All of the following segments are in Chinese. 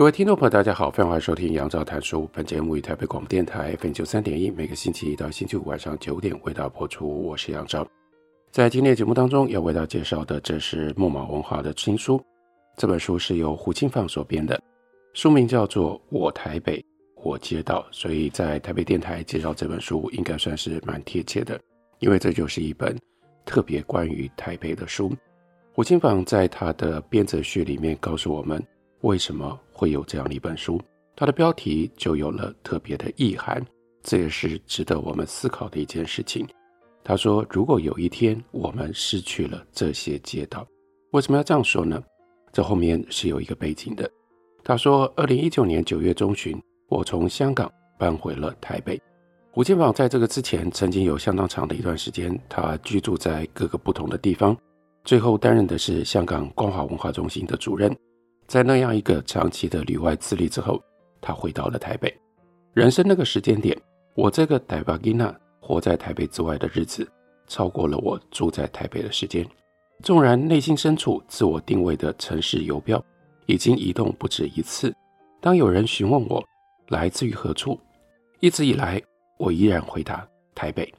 各位听众朋友，大家好，欢迎收听杨照谈书。本节目以台北广播电台 FM 九三点一，每个星期一到星期五晚上九点为大家播出。我是杨照。在今天的节目当中，要为大家介绍的，这是木马文化的新书。这本书是由胡青放所编的，书名叫做《我台北我街道》，所以在台北电台介绍这本书，应该算是蛮贴切的，因为这就是一本特别关于台北的书。胡青放在他的编者序里面告诉我们。为什么会有这样的一本书？它的标题就有了特别的意涵，这也是值得我们思考的一件事情。他说：“如果有一天我们失去了这些街道，为什么要这样说呢？这后面是有一个背景的。”他说：“二零一九年九月中旬，我从香港搬回了台北。胡青坊在这个之前曾经有相当长的一段时间，他居住在各个不同的地方，最后担任的是香港光华文化中心的主任。”在那样一个长期的旅外资历之后，他回到了台北。人生那个时间点，我这个台巴吉娜活在台北之外的日子，超过了我住在台北的时间。纵然内心深处自我定位的城市游标已经移动不止一次，当有人询问我来自于何处，一直以来我依然回答台北。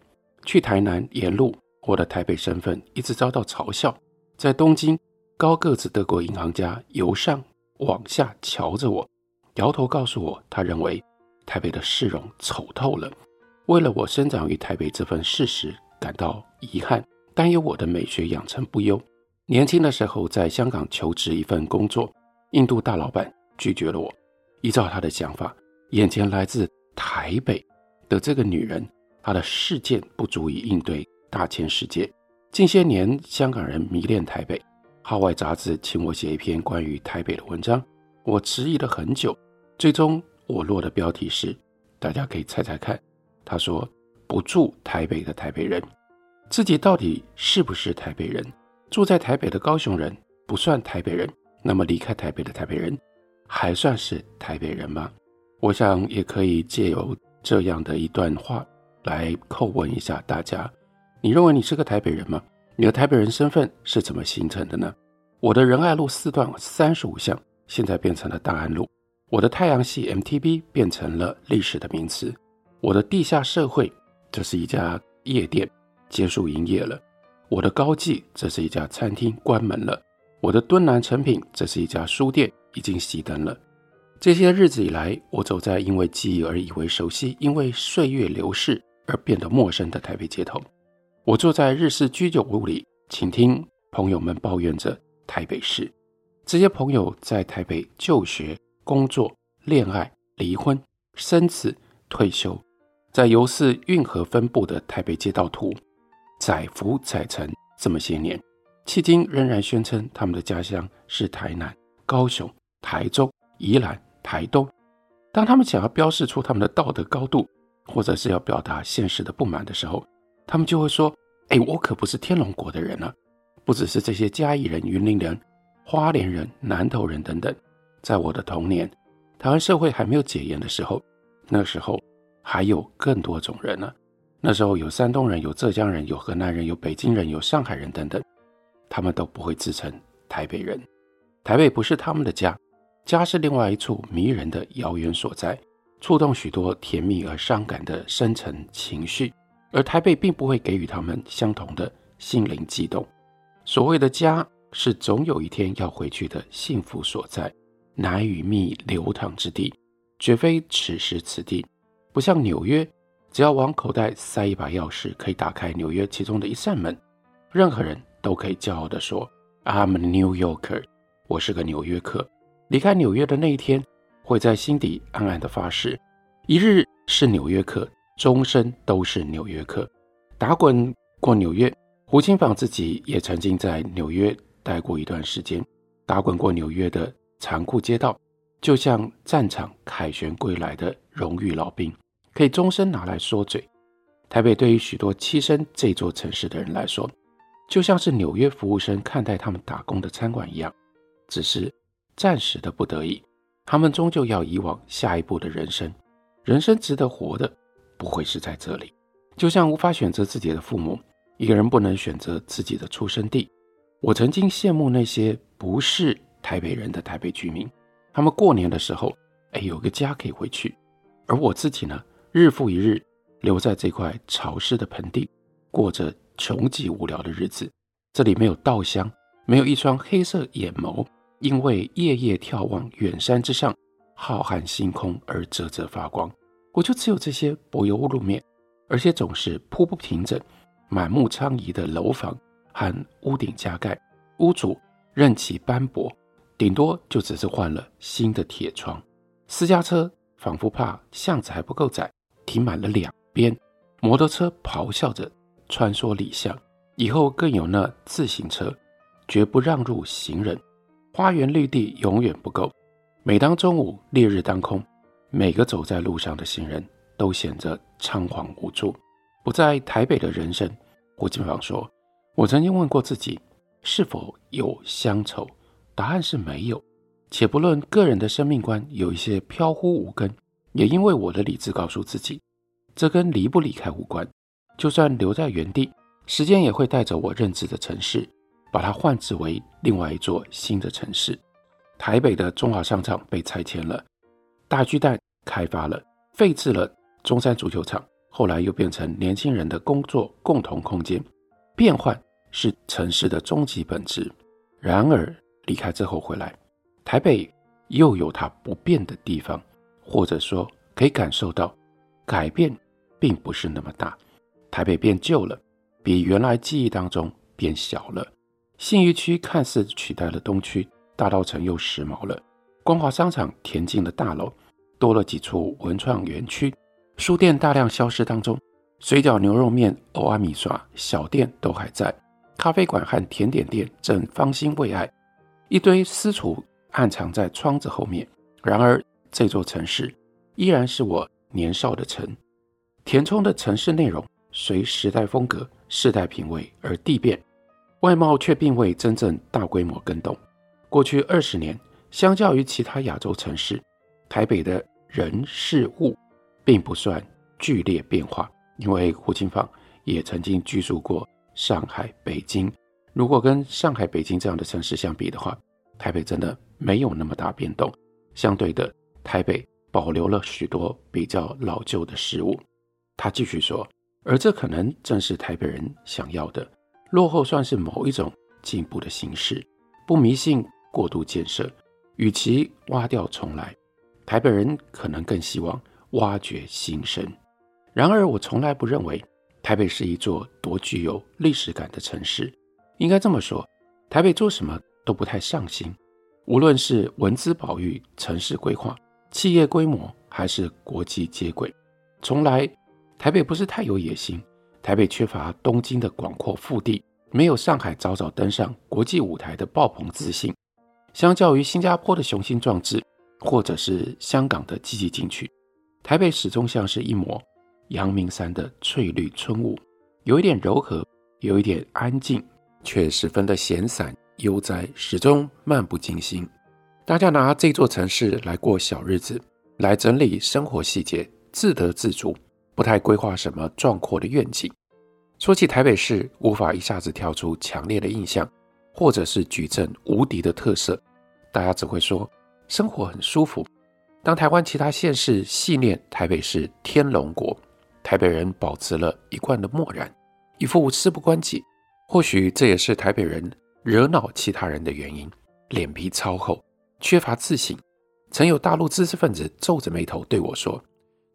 去台南沿路，我的台北身份一直遭到嘲笑。在东京。高个子德国银行家由上往下瞧着我，摇头告诉我，他认为台北的市容丑透了。为了我生长于台北这份事实感到遗憾，担忧我的美学养成不优。年轻的时候在香港求职一份工作，印度大老板拒绝了我。依照他的想法，眼前来自台北的这个女人，她的事件不足以应对大千世界。近些年，香港人迷恋台北。号外杂志请我写一篇关于台北的文章，我迟疑了很久，最终我落的标题是，大家可以猜猜看。他说：“不住台北的台北人，自己到底是不是台北人？住在台北的高雄人不算台北人，那么离开台北的台北人还算是台北人吗？”我想也可以借由这样的一段话来叩问一下大家：你认为你是个台北人吗？你的台北人身份是怎么形成的呢？我的仁爱路四段三十五巷现在变成了大安路，我的太阳系 MTV 变成了历史的名词，我的地下社会这是一家夜店结束营业了，我的高记这是一家餐厅关门了，我的敦南成品这是一家书店已经熄灯了。这些日子以来，我走在因为记忆而以为熟悉，因为岁月流逝而变得陌生的台北街头。我坐在日式居酒屋里，倾听朋友们抱怨着台北市。这些朋友在台北就学、工作、恋爱、离婚、生子、退休，在由市运河分布的台北街道图，载浮载沉这么些年，迄今仍然宣称他们的家乡是台南、高雄、台中、宜兰、台东。当他们想要标示出他们的道德高度，或者是要表达现实的不满的时候，他们就会说：“哎，我可不是天龙国的人啊！不只是这些嘉义人、云林人、花莲人、南投人等等。在我的童年，台湾社会还没有解严的时候，那时候还有更多种人呢、那时候有山东人、有浙江人、有河南人、有北京人、有上海人等等，他们都不会自称台北人。台北不是他们的家，家是另外一处迷人的遥远所在，触动许多甜蜜而伤感的深层情绪。”而台北并不会给予他们相同的心灵悸动。所谓的家，是总有一天要回去的幸福所在，奶与蜜流淌之地，绝非此时此地。不像纽约，只要往口袋塞一把钥匙，可以打开纽约其中的一扇门。任何人都可以骄傲地说：“I'm a New Yorker，我是个纽约客。”离开纽约的那一天，会在心底暗暗地发誓：一日是纽约客。终身都是纽约客，打滚过纽约。胡青坊自己也曾经在纽约待过一段时间，打滚过纽约的残酷街道，就像战场凯旋归来的荣誉老兵，可以终身拿来说嘴。台北对于许多栖身这座城市的人来说，就像是纽约服务生看待他们打工的餐馆一样，只是暂时的不得已，他们终究要以往下一步的人生。人生值得活的，不会是在这里。就像无法选择自己的父母，一个人不能选择自己的出生地。我曾经羡慕那些不是台北人的台北居民，他们过年的时候，哎，有个家可以回去。而我自己呢，日复一日留在这块潮湿的盆地，过着穷极无聊的日子。这里没有稻香，没有一双黑色眼眸，因为夜夜眺望远山之上浩瀚星空而啧啧发光。我就只有这些柏油路面。而且总是铺不平整、满目疮痍的楼房和屋顶加盖，屋主任其斑驳，顶多就只是换了新的铁窗。私家车仿佛怕巷子还不够窄，停满了两边。摩托车咆哮着穿梭里巷，以后更有那自行车绝不让入行人。花园绿地永远不够。每当中午烈日当空，每个走在路上的行人。都显得仓皇无助。不在台北的人生，胡金芳说：“我曾经问过自己，是否有乡愁？答案是没有。且不论个人的生命观有一些飘忽无根，也因为我的理智告诉自己，这跟离不离开无关。就算留在原地，时间也会带走我认知的城市，把它换置为另外一座新的城市。台北的中华商场被拆迁了，大巨蛋开发了，废置了。”中山足球场后来又变成年轻人的工作共同空间，变换是城市的终极本质。然而离开之后回来，台北又有它不变的地方，或者说可以感受到改变并不是那么大。台北变旧了，比原来记忆当中变小了。信义区看似取代了东区，大道城又时髦了。光华商场填进了大楼，多了几处文创园区。书店大量消失当中，水饺、牛肉面、欧阿米刷小店都还在，咖啡馆和甜点店正芳心未艾，一堆私厨暗藏在窗子后面。然而，这座城市依然是我年少的城，填充的城市内容随时代风格、世代品味而递变，外貌却并未真正大规模更动。过去二十年，相较于其他亚洲城市，台北的人事物。并不算剧烈变化，因为胡金芳也曾经居住过上海、北京。如果跟上海、北京这样的城市相比的话，台北真的没有那么大变动。相对的，台北保留了许多比较老旧的事物。他继续说，而这可能正是台北人想要的。落后算是某一种进步的形式，不迷信过度建设，与其挖掉重来，台北人可能更希望。挖掘新生。然而，我从来不认为台北是一座多具有历史感的城市。应该这么说，台北做什么都不太上心，无论是文资保育、城市规划、企业规模，还是国际接轨，从来台北不是太有野心。台北缺乏东京的广阔腹地，没有上海早早登上国际舞台的爆棚自信。相较于新加坡的雄心壮志，或者是香港的积极进取。台北始终像是一抹阳明山的翠绿春雾，有一点柔和，有一点安静，却十分的闲散悠哉，始终漫不经心。大家拿这座城市来过小日子，来整理生活细节，自得自足，不太规划什么壮阔的愿景。说起台北市，无法一下子跳出强烈的印象，或者是举证无敌的特色，大家只会说生活很舒服。当台湾其他县市戏念台北是天龙国，台北人保持了一贯的漠然，一副事不关己。或许这也是台北人惹恼其他人的原因。脸皮超厚，缺乏自信。曾有大陆知识分子皱着眉头对我说：“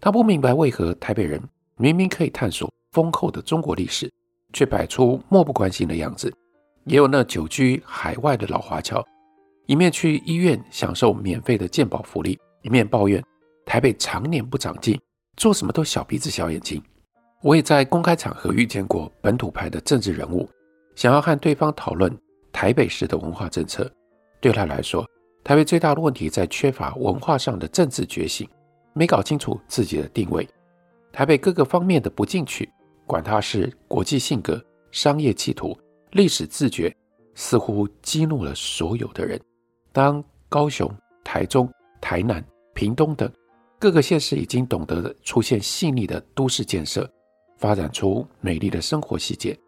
他不明白为何台北人明明可以探索丰厚的中国历史，却摆出漠不关心的样子。”也有那久居海外的老华侨，一面去医院享受免费的健保福利。一面抱怨台北常年不长进，做什么都小鼻子小眼睛。我也在公开场合遇见过本土派的政治人物，想要和对方讨论台北市的文化政策。对他来说，台北最大的问题在缺乏文化上的政治觉醒，没搞清楚自己的定位。台北各个方面的不进取，管他是国际性格、商业企图、历史自觉，似乎激怒了所有的人。当高雄、台中、台南、屏东等各个县市已经懂得出现细腻的都市建设，发展出美丽的生活细节，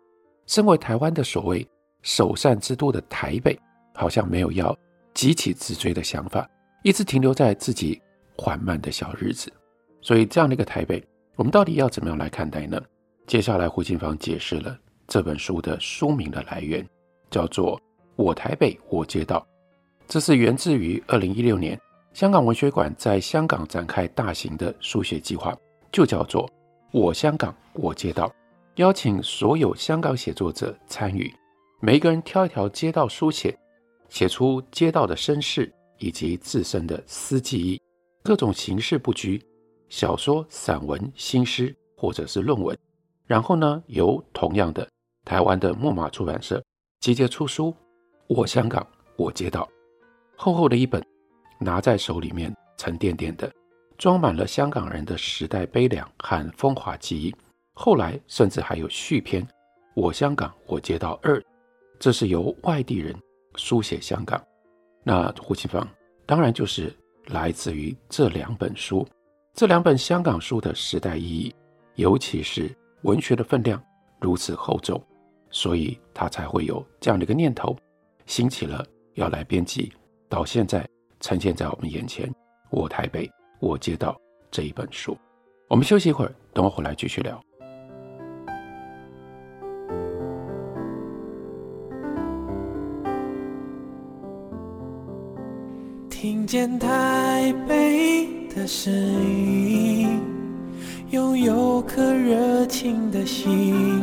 身为台湾的所谓首善之都的台北，好像没有要。急起直追的想法，一直停留在自己缓慢的小日子。所以，这样的一个台北，我们到底要怎么样来看待呢？接下来，胡金芳解释了这本书的书名的来源，叫做《我台北我街道》。这是源自于二零一六年香港文学馆在香港展开大型的书写计划，就叫做《我香港我街道》，邀请所有香港写作者参与，每一个人挑一条街道书写。写出街道的身世以及自身的私记忆，各种形式不拘，小说、散文、新诗或者是论文。然后呢，由同样的台湾的木马出版社集结出书《我香港我街道》，厚厚的一本，拿在手里面沉甸甸的，装满了香港人的时代悲凉和风华记忆。后来甚至还有续篇《我香港我街道二》，这是由外地人。书写香港，那胡金芳当然就是来自于这两本书，这两本香港书的时代意义，尤其是文学的分量如此厚重，所以他才会有这样的一个念头，兴起了要来编辑到现在呈现在我们眼前《我台北我街道》这一本书。我们休息一会儿，等我回来继续聊。听见台北的声音，拥有颗热情的心，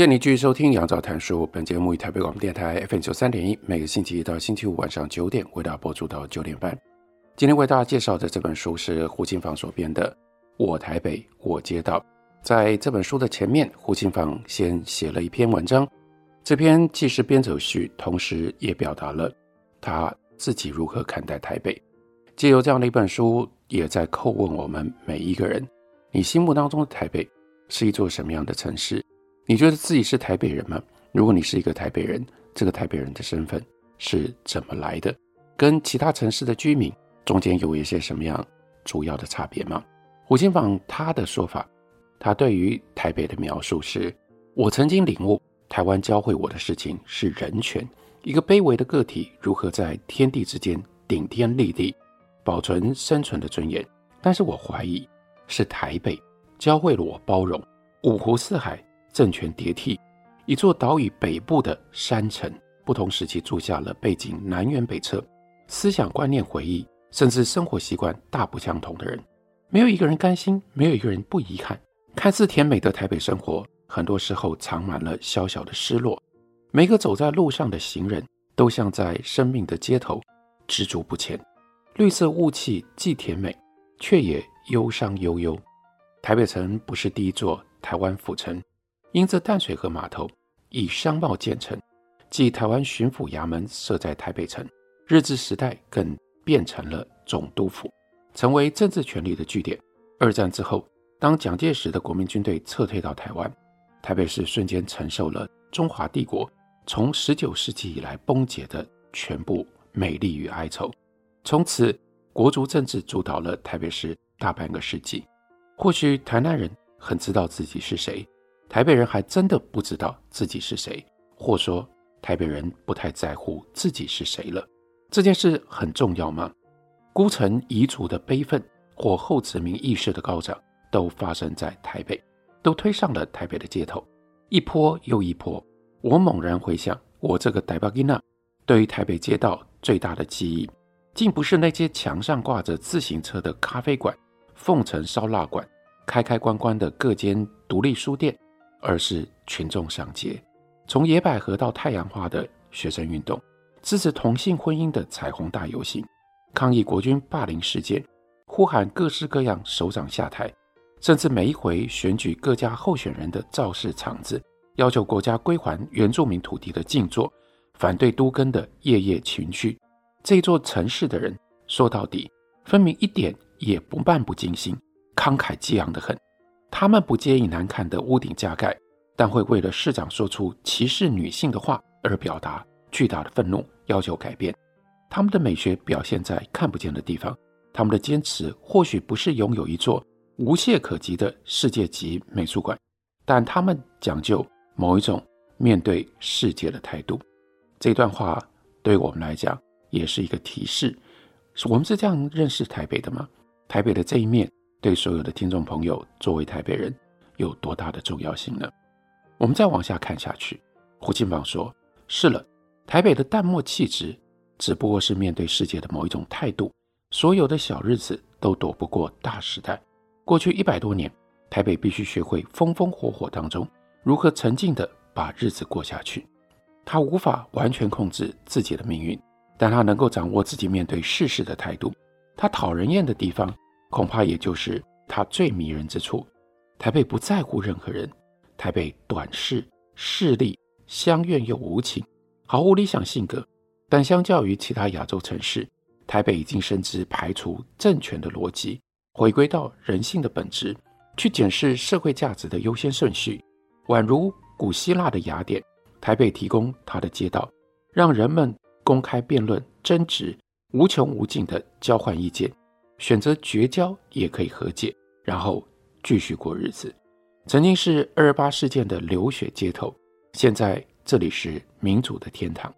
谢您继续收听《杨照谈书》。本节目以台北广播电台 FM 九三点一，每个星期一到星期五晚上九点为大家播出到九点半。今天为大家介绍的这本书是胡金芳所编的《我台北我街道》。在这本书的前面，胡金芳先写了一篇文章，这篇既是编走序，同时也表达了他自己如何看待台北。借由这样的一本书，也在叩问我们每一个人：你心目当中的台北是一座什么样的城市？你觉得自己是台北人吗？如果你是一个台北人，这个台北人的身份是怎么来的？跟其他城市的居民中间有一些什么样主要的差别吗？胡金芳他的说法，他对于台北的描述是：我曾经领悟，台湾教会我的事情是人权，一个卑微的个体如何在天地之间顶天立地，保存生存的尊严。但是我怀疑，是台北教会了我包容，五湖四海。政权迭替，一座岛屿北部的山城，不同时期住下了背景南辕北辙、思想观念、回忆，甚至生活习惯大不相同的人。没有一个人甘心，没有一个人不遗憾。看似甜美的台北生活，很多时候藏满了小小的失落。每个走在路上的行人，都像在生命的街头踟躅不前。绿色雾气既甜美，却也忧伤悠悠。台北城不是第一座台湾府城。因这淡水河码头以商贸建成，继台湾巡抚衙门设在台北城，日治时代更变成了总督府，成为政治权力的据点。二战之后，当蒋介石的国民军队撤退到台湾，台北市瞬间承受了中华帝国从十九世纪以来崩解的全部美丽与哀愁。从此，国族政治主导了台北市大半个世纪。或许台南人很知道自己是谁。台北人还真的不知道自己是谁，或说台北人不太在乎自己是谁了。这件事很重要吗？孤城遗族的悲愤或后殖民意识的高涨，都发生在台北，都推上了台北的街头，一波又一波。我猛然回想我这个台北囡对于台北街道最大的记忆，竟不是那些墙上挂着自行车的咖啡馆、凤城烧腊馆、开开关关的各间独立书店，而是群众上街，从野百合到太阳花的学生运动，支持同性婚姻的彩虹大游行，抗议国军霸凌事件，呼喊各式各样首长下台，甚至每一回选举各家候选人的造势场子，要求国家归还原住民土地的静坐，反对都更的夜夜群聚。这座城市的人说到底，分明一点也不漫不经心，慷慨激昂的很。他们不介意难看的屋顶加盖，但会为了市长说出歧视女性的话而表达巨大的愤怒，要求改变。他们的美学表现在看不见的地方，他们的坚持或许不是拥有一座无懈可击的世界级美术馆，但他们讲究某一种面对世界的态度。这段话对我们来讲也是一个提示：我们是这样认识台北的吗？台北的这一面对所有的听众朋友，作为台北人有多大的重要性呢？我们再往下看下去，胡金榜说：“是了，台北的淡漠气质，只不过是面对世界的某一种态度。所有的小日子都躲不过大时代。过去一百多年，台北必须学会风风火火当中如何沉静地把日子过下去。他无法完全控制自己的命运，但他能够掌握自己面对世事的态度。他讨人厌的地方，恐怕也就是他最迷人之处。台北不在乎任何人。”台北短视、势利、乡愿又无情，毫无理想性格。但相较于其他亚洲城市，台北已经深知排除政权的逻辑，回归到人性的本质，去检视社会价值的优先顺序。宛如古希腊的雅典，台北提供它的街道，让人们公开辩论、争执，无穷无尽地交换意见，选择绝交也可以和解，然后继续过日子。曾经是二二八事件的流血街头，现在这里是民主的天堂。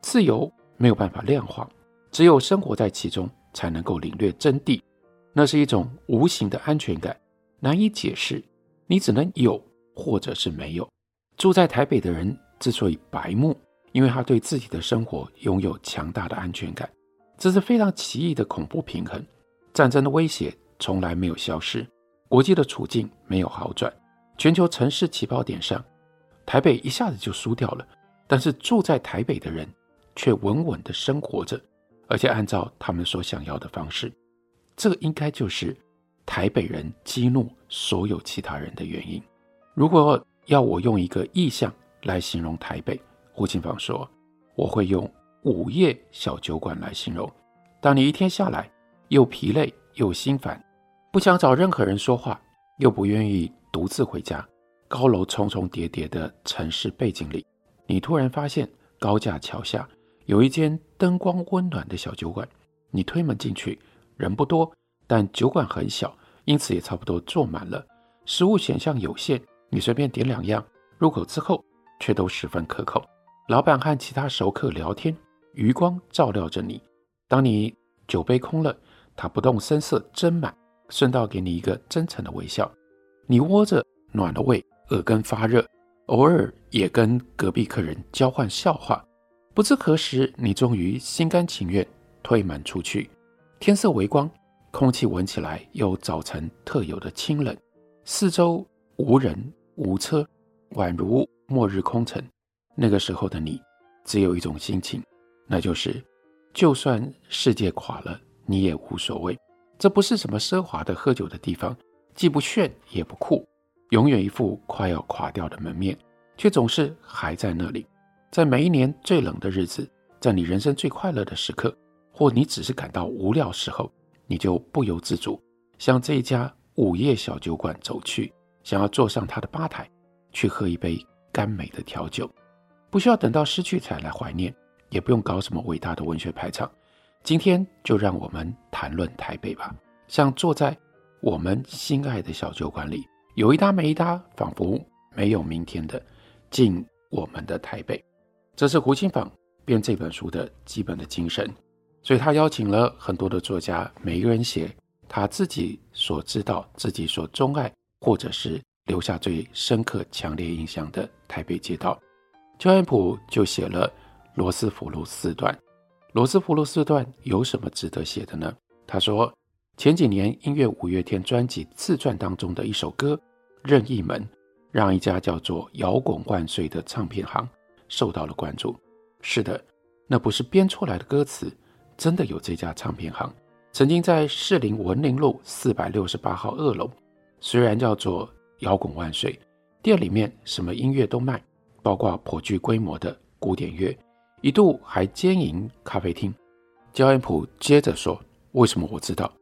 自由没有办法量化，只有生活在其中才能够领略真谛。那是一种无形的安全感，难以解释。你只能有，或者是没有。住在台北的人之所以白目，因为他对自己的生活拥有强大的安全感。这是非常奇异的恐怖平衡。战争的威胁从来没有消失，国际的处境没有好转。全球城市起跑点上，台北一下子就输掉了。但是住在台北的人却稳稳地生活着，而且按照他们所想要的方式。这应该就是台北人激怒所有其他人的原因。如果要我用一个意象来形容台北，胡金芳说，我会用午夜小酒馆来形容。当你一天下来又疲累又心烦，不想找任何人说话，又不愿意。独自回家，高楼重重叠叠的城市背景里，你突然发现高架桥下有一间灯光温暖的小酒馆。你推门进去，人不多，但酒馆很小，因此也差不多坐满了。食物选项有限，你随便点两样，入口之后却都十分可口。老板和其他熟客聊天，余光照料着你。当你酒杯空了，他不动声色斟满，顺道给你一个真诚的微笑。你窝着暖了胃，耳根发热，偶尔也跟隔壁客人交换笑话。不知何时，你终于心甘情愿推门出去。天色微光，空气闻起来有早晨特有的清冷。四周无人无车，宛如末日空城。那个时候的你，只有一种心情，那就是就算世界垮了，你也无所谓。这不是什么奢华的喝酒的地方。既不炫也不酷，永远一副快要垮掉的门面，却总是还在那里。在每一年最冷的日子，在你人生最快乐的时刻，或你只是感到无聊时候，你就不由自主向这一家午夜小酒馆走去，想要坐上他的吧台，去喝一杯甘美的调酒。不需要等到失去才来怀念，也不用搞什么伟大的文学排场。今天就让我们谈论台北吧，像坐在。我们心爱的小酒馆里，有一搭没一搭，仿佛没有明天的，敬我们的台北。这是胡金芳编这本书的基本的精神。所以他邀请了很多的作家，每一个人写他自己所知道、自己所钟爱，或者是留下最深刻、强烈印象的台北街道。焦元溥就写了《罗斯福路四段》。《罗斯福路四段》有什么值得写的呢？他说，前几年音乐五月天专辑自传当中的一首歌《任意门》，让一家叫做“摇滚万岁”的唱片行受到了关注。是的，那不是编出来的歌词，真的有这家唱片行，曾经在士林文林路四百六十八号二楼，虽然叫做“摇滚万岁”，店里面什么音乐都卖。包括颇具规模的古典乐，一度还兼营咖啡厅。焦恩普接着说：“为什么我知道？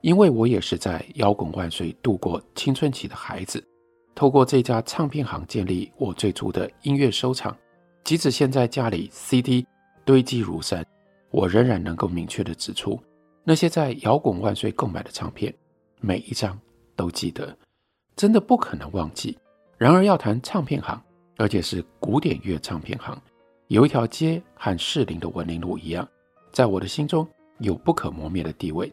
因为我也是在摇滚万岁度过青春期的孩子，透过这家唱片行建立我最初的音乐收藏。即使现在家里 CD 堆积如山，我仍然能够明确地指出那些在摇滚万岁购买的唱片，每一张都记得，真的不可能忘记。然而要谈唱片行。”而且是古典乐唱片行，有一条街和士林的文林路一样，在我的心中有不可磨灭的地位。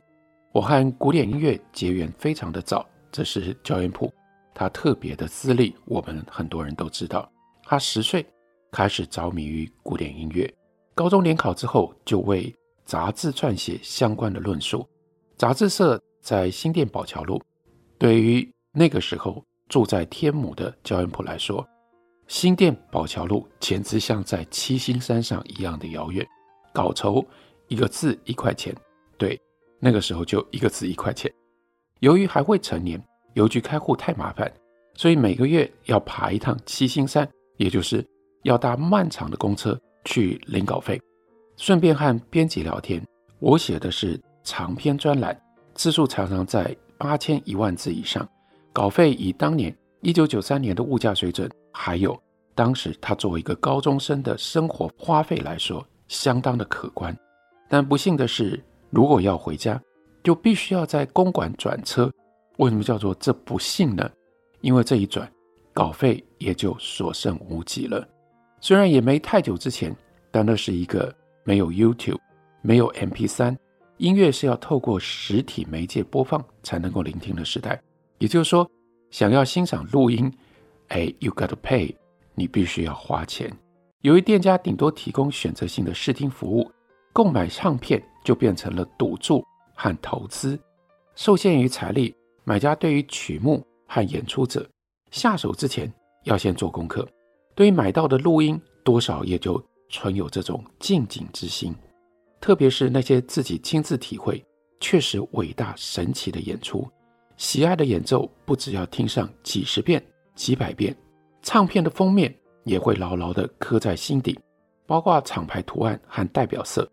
我和古典音乐结缘非常的早，这是焦元溥他特别的资历，我们很多人都知道。他十岁开始着迷于古典音乐，高中联考之后就为杂志撰写相关的论述。杂志社在新店宝桥路，对于那个时候住在天母的焦元溥来说。新店宝桥路简直像在七星山上一样的遥远。稿酬一个字一块钱，对，那个时候就一个字一块钱。由于还未成年，邮局开户太麻烦，所以每个月要爬一趟七星山，也就是要搭漫长的公车去领稿费，顺便和编辑聊天。我写的是长篇专栏，字数常常在八千一万字以上，稿费以当年一九九三年的物价水准。还有，当时他作为一个高中生的生活花费来说，相当的可观。但不幸的是，如果要回家，就必须要在公馆转车。为什么叫做这不幸呢？因为这一转，稿费也就所剩无几了。虽然也没太久之前，但那是一个没有 YouTube、没有 MP3，音乐是要透过实体媒介播放才能够聆听的时代。也就是说，想要欣赏录音。哎，you gotta pay，你必须要花钱。由于店家顶多提供选择性的试听服务，购买唱片就变成了赌注和投资。受限于财力，买家对于曲目和演出者下手之前要先做功课。对于买到的录音，多少也就存有这种敬景之心。特别是那些自己亲自体会、确实伟大神奇的演出，喜爱的演奏不只要听上几十遍。几百遍，唱片的封面也会牢牢地刻在心底，包括厂牌图案和代表色。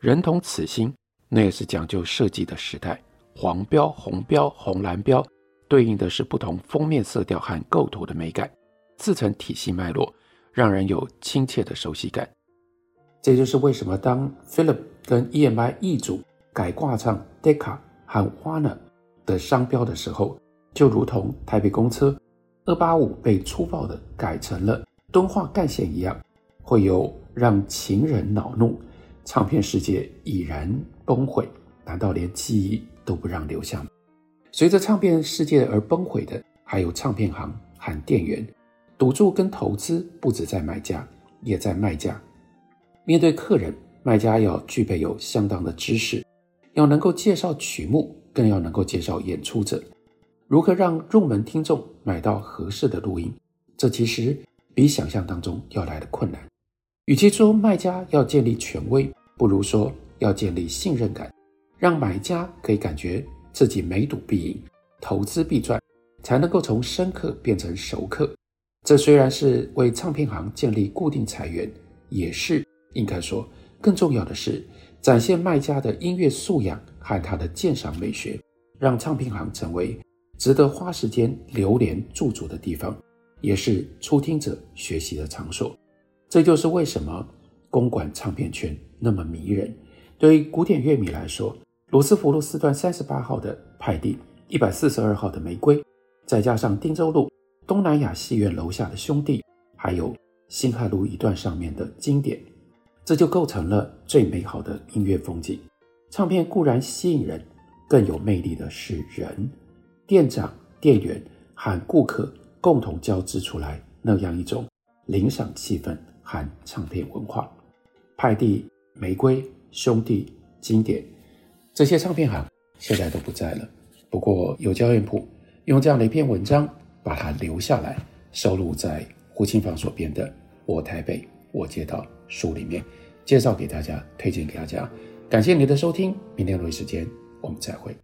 人同此心，那也是讲究设计的时代。黄标、红标、红蓝标，对应的是不同封面色调和构图的美感，自成体系脉络，让人有亲切的熟悉感。这就是为什么当 Philip 跟 EMI 易主改挂上 Decca 和 Warner 的商标的时候，就如同台北公车。二八五被粗暴地改成了敦化干线一样，会有让情人恼怒，唱片世界已然崩毁。难道连记忆都不让留下吗？随着唱片世界而崩毁的，还有唱片行和店员。赌注跟投资不止在买家，也在卖家。面对客人，卖家要具备有相当的知识，要能够介绍曲目，更要能够介绍演出者。如何让入门听众买到合适的录音？这其实比想象当中要来的困难。与其说卖家要建立权威，不如说要建立信任感，让买家可以感觉自己每赌必赢，投资必赚，才能够从生客变成熟客。这虽然是为唱片行建立固定财源，也是应该说更重要的是展现卖家的音乐素养和他的鉴赏美学，让唱片行成为。值得花时间流连驻足的地方，也是初听者学习的场所。这就是为什么公馆唱片圈那么迷人。对于古典乐迷来说，罗斯福路四段三十八号的派蒂，一百四十二号的玫瑰，再加上汀州路东南亚戏院楼下的兄弟，还有辛亥路一段上面的经典，这就构成了最美好的音乐风景。唱片固然吸引人，更有魅力的是人。店长、店员和顾客共同交织出来那样一种临场气氛和唱片文化。派蒂、玫瑰、兄弟、经典这些唱片行现在都不在了。不过有焦元溥用这样的一篇文章把它留下来，收录在胡青坊所编的《我台北我街道》书里面，介绍给大家，推荐给大家。感谢您的收听，明天同一时间我们再会。